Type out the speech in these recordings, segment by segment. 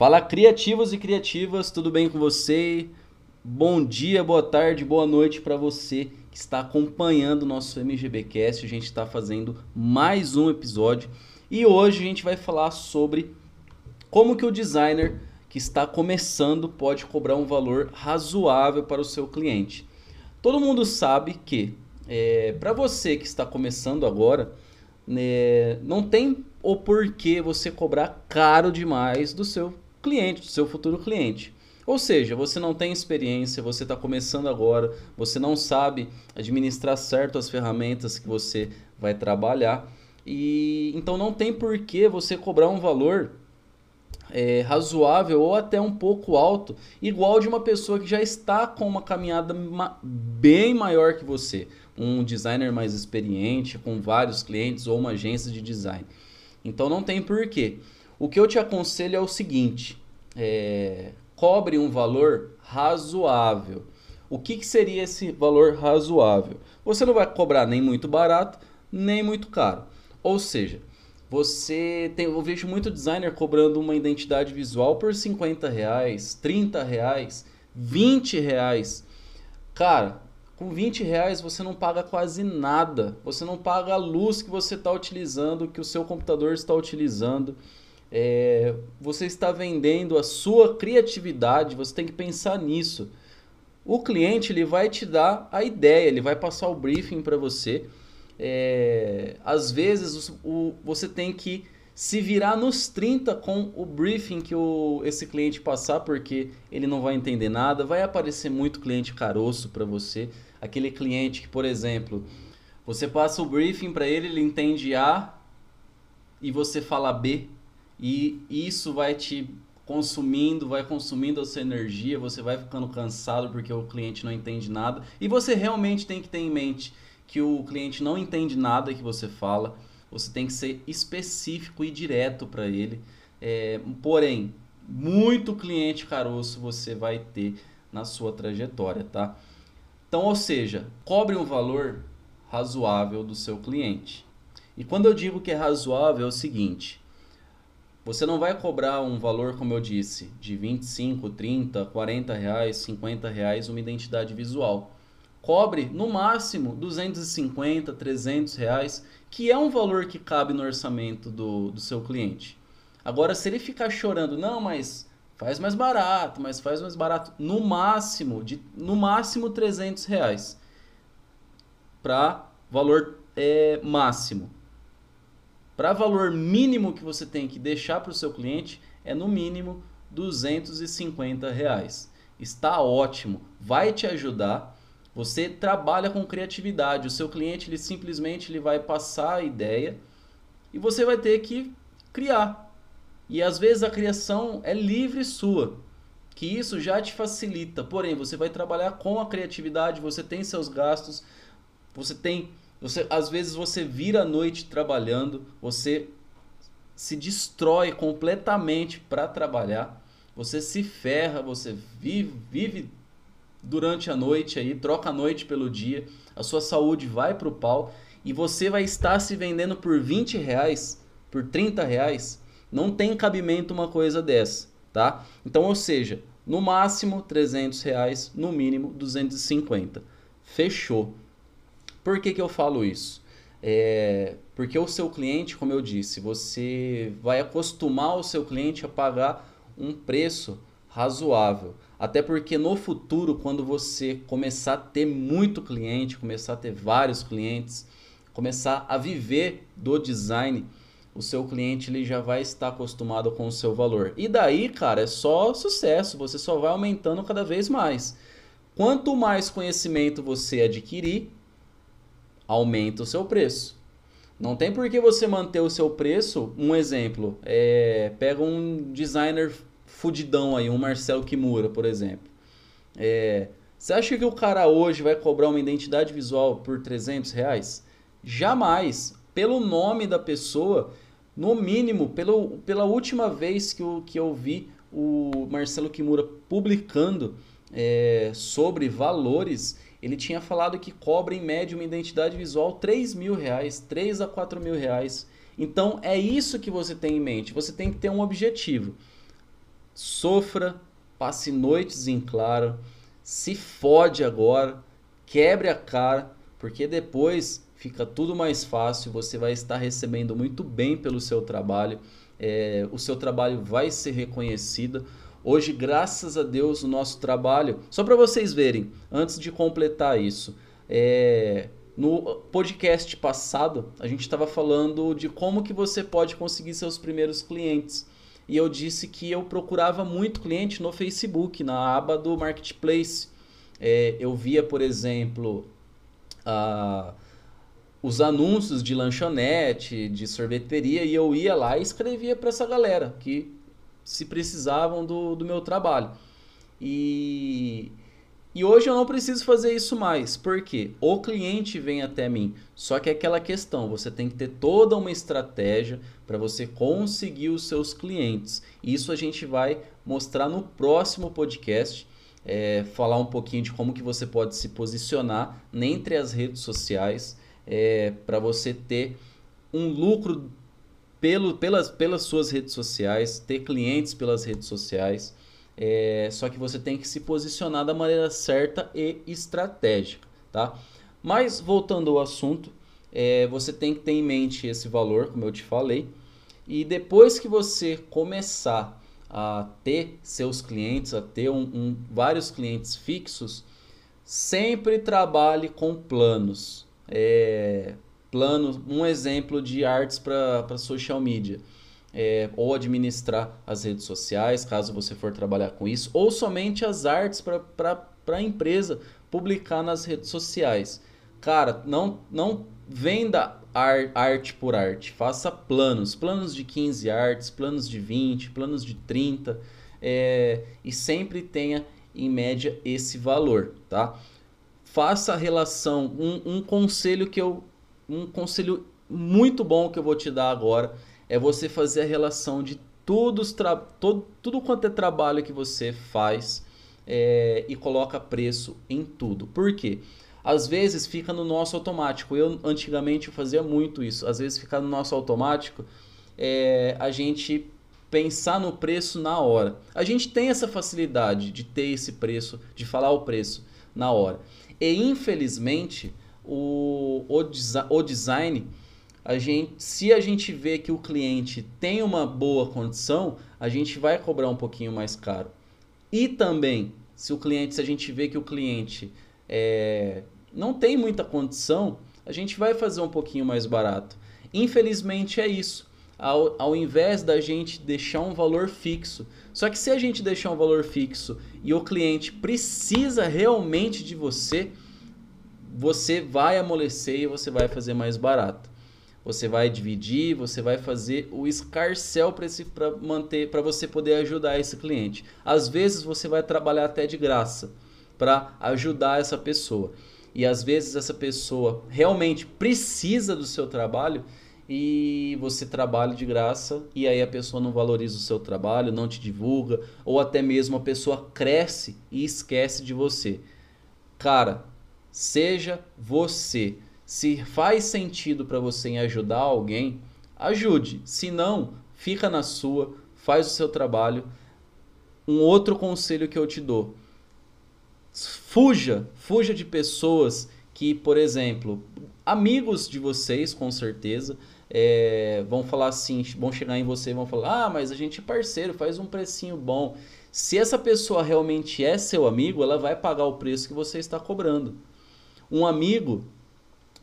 Fala criativos e criativas, tudo bem com você? Bom dia, boa tarde, boa noite para você que está acompanhando o nosso MGBcast. A gente está fazendo mais um episódio e hoje a gente vai falar sobre como que o designer que está começando pode cobrar um valor razoável para o seu cliente. Todo mundo sabe que é, para você que está começando agora, né, não tem o porquê você cobrar caro demais do seu cliente, do seu futuro cliente. Ou seja, você não tem experiência, você está começando agora, você não sabe administrar certo as ferramentas que você vai trabalhar. E então não tem por que você cobrar um valor é, razoável ou até um pouco alto, igual de uma pessoa que já está com uma caminhada ma bem maior que você, um designer mais experiente, com vários clientes ou uma agência de design. Então não tem porquê. O que eu te aconselho é o seguinte: é, cobre um valor razoável. O que, que seria esse valor razoável? Você não vai cobrar nem muito barato, nem muito caro. Ou seja, você tem, eu vejo muito designer cobrando uma identidade visual por 50 reais, 30 reais, 20 reais. Cara, com 20 reais você não paga quase nada. Você não paga a luz que você está utilizando, que o seu computador está utilizando. É, você está vendendo a sua criatividade, você tem que pensar nisso. O cliente ele vai te dar a ideia, ele vai passar o briefing para você. É, às vezes o, o, você tem que se virar nos 30 com o briefing que o, esse cliente passar, porque ele não vai entender nada. Vai aparecer muito cliente caroço para você. Aquele cliente que, por exemplo, você passa o briefing para ele, ele entende A e você fala B e isso vai te consumindo, vai consumindo a sua energia, você vai ficando cansado porque o cliente não entende nada. E você realmente tem que ter em mente que o cliente não entende nada que você fala. Você tem que ser específico e direto para ele. É, porém, muito cliente caroço você vai ter na sua trajetória, tá? Então, ou seja, cobre um valor razoável do seu cliente. E quando eu digo que é razoável, é o seguinte: você não vai cobrar um valor, como eu disse, de 25, 30, 40 reais, 50 reais uma identidade visual. Cobre no máximo 250, 300 reais, que é um valor que cabe no orçamento do, do seu cliente. Agora, se ele ficar chorando, não, mas faz mais barato, mas faz mais barato, no máximo, de, no máximo 300 reais para valor é, máximo. Para valor mínimo que você tem que deixar para o seu cliente é no mínimo 250 reais. Está ótimo, vai te ajudar. Você trabalha com criatividade. O seu cliente ele simplesmente ele vai passar a ideia e você vai ter que criar. E às vezes a criação é livre sua, que isso já te facilita. Porém, você vai trabalhar com a criatividade, você tem seus gastos, você tem você, às vezes você vira a noite trabalhando, você se destrói completamente para trabalhar, você se ferra, você vive, vive durante a noite aí, troca a noite pelo dia, a sua saúde vai pro pau e você vai estar se vendendo por 20 reais, por 30 reais. Não tem cabimento uma coisa dessa, tá? Então, ou seja, no máximo 300 reais, no mínimo 250. Fechou. Por que, que eu falo isso? É, porque o seu cliente, como eu disse, você vai acostumar o seu cliente a pagar um preço razoável. Até porque no futuro, quando você começar a ter muito cliente, começar a ter vários clientes, começar a viver do design, o seu cliente ele já vai estar acostumado com o seu valor. E daí, cara, é só sucesso, você só vai aumentando cada vez mais. Quanto mais conhecimento você adquirir, aumenta o seu preço. Não tem por que você manter o seu preço. Um exemplo, é, pega um designer fudidão aí, um Marcelo Kimura, por exemplo. É, você acha que o cara hoje vai cobrar uma identidade visual por 300 reais? Jamais. Pelo nome da pessoa, no mínimo, pelo, pela última vez que eu, que eu vi o Marcelo Kimura publicando é, sobre valores, ele tinha falado que cobra em média uma identidade visual 3 mil reais, 3 a 4 mil reais. Então é isso que você tem em mente. Você tem que ter um objetivo. sofra, passe noites em claro, se fode agora, quebre a cara, porque depois fica tudo mais fácil, você vai estar recebendo muito bem pelo seu trabalho, é, o seu trabalho vai ser reconhecido. Hoje, graças a Deus, o nosso trabalho, só para vocês verem, antes de completar isso, é, no podcast passado, a gente estava falando de como que você pode conseguir seus primeiros clientes. E eu disse que eu procurava muito cliente no Facebook, na aba do Marketplace. É, eu via, por exemplo, a, os anúncios de lanchonete, de sorveteria, e eu ia lá e escrevia para essa galera que se precisavam do, do meu trabalho. E e hoje eu não preciso fazer isso mais, porque o cliente vem até mim. Só que é aquela questão, você tem que ter toda uma estratégia para você conseguir os seus clientes. Isso a gente vai mostrar no próximo podcast, é, falar um pouquinho de como que você pode se posicionar entre as redes sociais é, para você ter um lucro pelo, pelas, pelas suas redes sociais, ter clientes pelas redes sociais. É, só que você tem que se posicionar da maneira certa e estratégica, tá? Mas voltando ao assunto, é, você tem que ter em mente esse valor, como eu te falei, e depois que você começar a ter seus clientes, a ter um, um, vários clientes fixos, sempre trabalhe com planos. É, planos, um exemplo de artes para social media é, ou administrar as redes sociais, caso você for trabalhar com isso, ou somente as artes para a empresa publicar nas redes sociais. Cara, não, não venda ar, arte por arte, faça planos, planos de 15 artes, planos de 20, planos de 30, é, e sempre tenha em média esse valor, tá? Faça a relação, um, um conselho que eu, um conselho muito bom que eu vou te dar agora é você fazer a relação de tudo, todo, tudo quanto é trabalho que você faz é, e coloca preço em tudo. Por quê? Às vezes fica no nosso automático. Eu antigamente fazia muito isso. Às vezes fica no nosso automático é, a gente pensar no preço na hora. A gente tem essa facilidade de ter esse preço, de falar o preço na hora. E infelizmente o, o, o design a gente, se a gente vê que o cliente tem uma boa condição, a gente vai cobrar um pouquinho mais caro. E também, se o cliente, se a gente vê que o cliente é, não tem muita condição, a gente vai fazer um pouquinho mais barato. Infelizmente é isso. Ao, ao invés da gente deixar um valor fixo. Só que se a gente deixar um valor fixo e o cliente precisa realmente de você, você vai amolecer e você vai fazer mais barato você vai dividir, você vai fazer o escarcel para manter, para você poder ajudar esse cliente. Às vezes você vai trabalhar até de graça para ajudar essa pessoa. E às vezes essa pessoa realmente precisa do seu trabalho e você trabalha de graça e aí a pessoa não valoriza o seu trabalho, não te divulga, ou até mesmo a pessoa cresce e esquece de você. Cara, seja você se faz sentido para você em ajudar alguém, ajude. Se não, fica na sua, faz o seu trabalho. Um outro conselho que eu te dou: fuja, fuja de pessoas que, por exemplo, amigos de vocês, com certeza, é, vão falar assim, vão chegar em você e vão falar: ah, mas a gente é parceiro, faz um precinho bom. Se essa pessoa realmente é seu amigo, ela vai pagar o preço que você está cobrando. Um amigo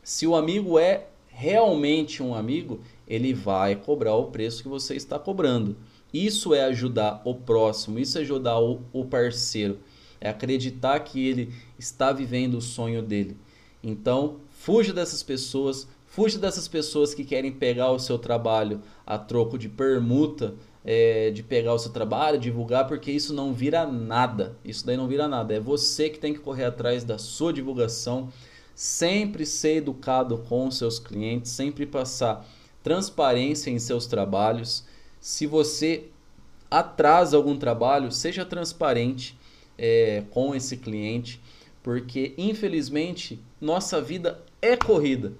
se o amigo é realmente um amigo, ele vai cobrar o preço que você está cobrando. Isso é ajudar o próximo, isso é ajudar o, o parceiro, é acreditar que ele está vivendo o sonho dele. Então, fuja dessas pessoas, fuja dessas pessoas que querem pegar o seu trabalho a troco de permuta, é, de pegar o seu trabalho, divulgar, porque isso não vira nada. Isso daí não vira nada. É você que tem que correr atrás da sua divulgação sempre ser educado com seus clientes, sempre passar transparência em seus trabalhos. Se você atrasa algum trabalho, seja transparente é, com esse cliente, porque infelizmente nossa vida é corrida.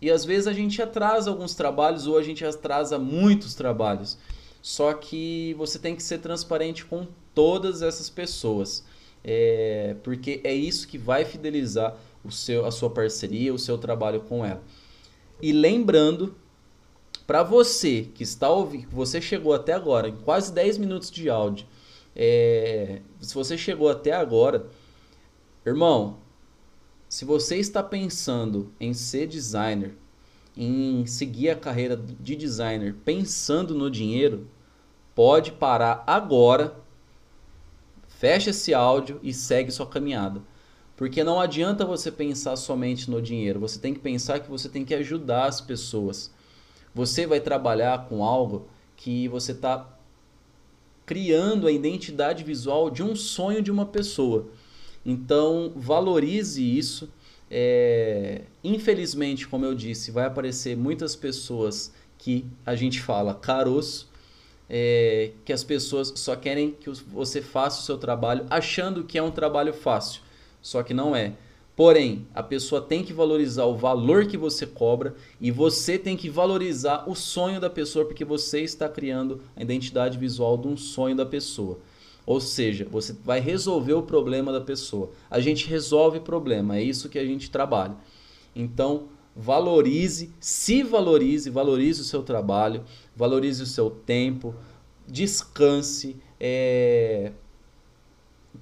E às vezes a gente atrasa alguns trabalhos ou a gente atrasa muitos trabalhos. Só que você tem que ser transparente com todas essas pessoas. É, porque é isso que vai fidelizar o seu, a sua parceria, o seu trabalho com ela. E lembrando, para você que está ouvindo, você chegou até agora, em quase 10 minutos de áudio, é, se você chegou até agora, irmão, se você está pensando em ser designer, em seguir a carreira de designer pensando no dinheiro, pode parar agora, fecha esse áudio e segue sua caminhada. Porque não adianta você pensar somente no dinheiro, você tem que pensar que você tem que ajudar as pessoas. Você vai trabalhar com algo que você está criando a identidade visual de um sonho de uma pessoa. Então, valorize isso é, infelizmente, como eu disse, vai aparecer muitas pessoas que a gente fala caroço, é, que as pessoas só querem que você faça o seu trabalho achando que é um trabalho fácil, só que não é. Porém, a pessoa tem que valorizar o valor que você cobra e você tem que valorizar o sonho da pessoa porque você está criando a identidade visual de um sonho da pessoa. Ou seja, você vai resolver o problema da pessoa. A gente resolve problema, é isso que a gente trabalha. Então, valorize, se valorize, valorize o seu trabalho, valorize o seu tempo, descanse, é,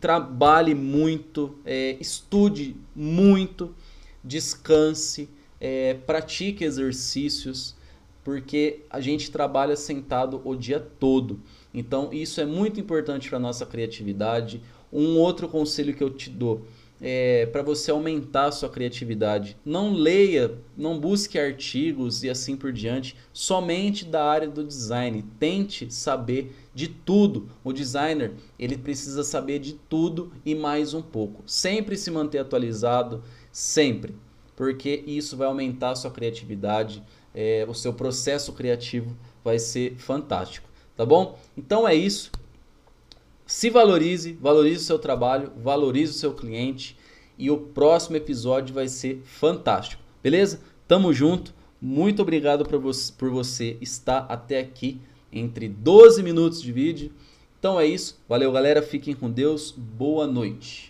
trabalhe muito, é, estude muito, descanse, é, pratique exercícios, porque a gente trabalha sentado o dia todo. Então, isso é muito importante para a nossa criatividade. Um outro conselho que eu te dou é para você aumentar a sua criatividade. Não leia, não busque artigos e assim por diante, somente da área do design. Tente saber de tudo. O designer, ele precisa saber de tudo e mais um pouco. Sempre se manter atualizado, sempre. Porque isso vai aumentar a sua criatividade, é, o seu processo criativo vai ser fantástico tá bom? Então é isso. Se valorize, valorize o seu trabalho, valorize o seu cliente e o próximo episódio vai ser fantástico, beleza? Tamo junto. Muito obrigado por você, por você estar até aqui entre 12 minutos de vídeo. Então é isso. Valeu, galera. Fiquem com Deus. Boa noite.